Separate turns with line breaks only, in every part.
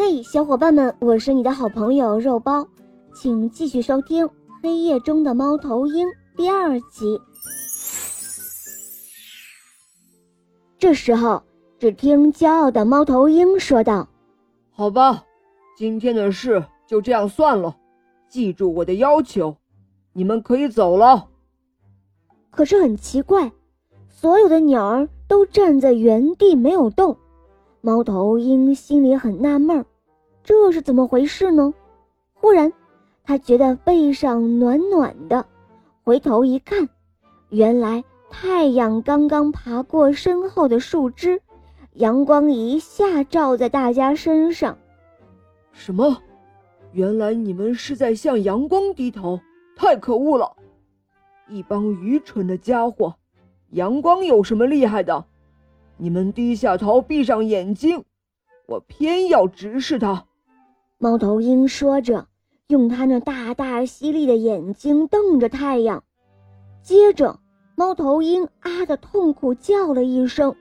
嘿，小伙伴们，我是你的好朋友肉包，请继续收听《黑夜中的猫头鹰》第二集。这时候，只听骄傲的猫头鹰说道：“
好吧，今天的事就这样算了，记住我的要求，你们可以走了。”
可是很奇怪，所有的鸟儿都站在原地没有动。猫头鹰心里很纳闷儿，这是怎么回事呢？忽然，他觉得背上暖暖的，回头一看，原来太阳刚刚爬过身后的树枝，阳光一下照在大家身上。
什么？原来你们是在向阳光低头？太可恶了！一帮愚蠢的家伙！阳光有什么厉害的？你们低下头，闭上眼睛，我偏要直视它。
猫头鹰说着，用它那大大犀利的眼睛瞪着太阳。接着，猫头鹰啊的痛苦叫了一声，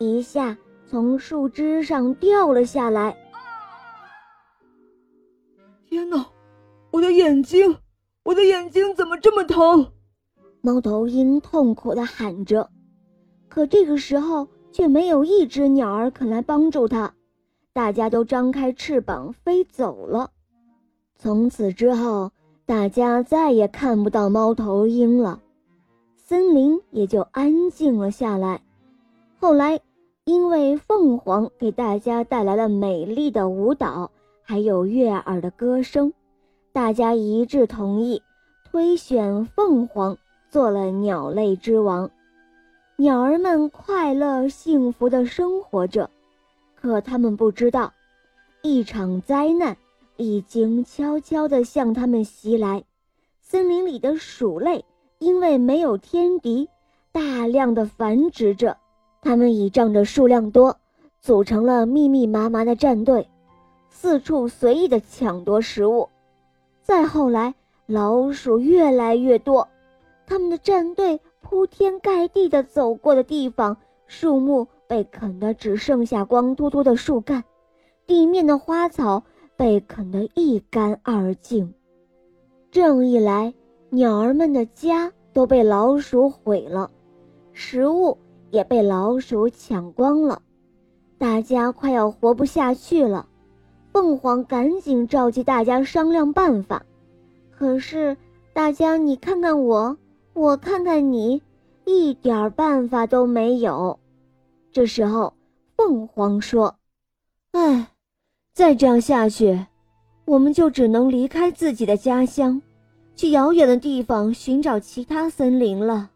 一下从树枝上掉了下来。
天哪，我的眼睛，我的眼睛怎么这么疼？
猫头鹰痛苦地喊着。可这个时候。却没有一只鸟儿肯来帮助他，大家都张开翅膀飞走了。从此之后，大家再也看不到猫头鹰了，森林也就安静了下来。后来，因为凤凰给大家带来了美丽的舞蹈，还有悦耳的歌声，大家一致同意推选凤凰做了鸟类之王。鸟儿们快乐幸福地生活着，可他们不知道，一场灾难已经悄悄地向他们袭来。森林里的鼠类因为没有天敌，大量的繁殖着。它们倚仗着数量多，组成了密密麻麻的战队，四处随意地抢夺食物。再后来，老鼠越来越多，他们的战队。铺天盖地的走过的地方，树木被啃得只剩下光秃秃的树干，地面的花草被啃得一干二净。这样一来，鸟儿们的家都被老鼠毁了，食物也被老鼠抢光了，大家快要活不下去了。凤凰赶紧召集大家商量办法，可是大家你看看我。我看看你，一点办法都没有。这时候，凤凰说：“哎，再这样下去，我们就只能离开自己的家乡，去遥远的地方寻找其他森林了。”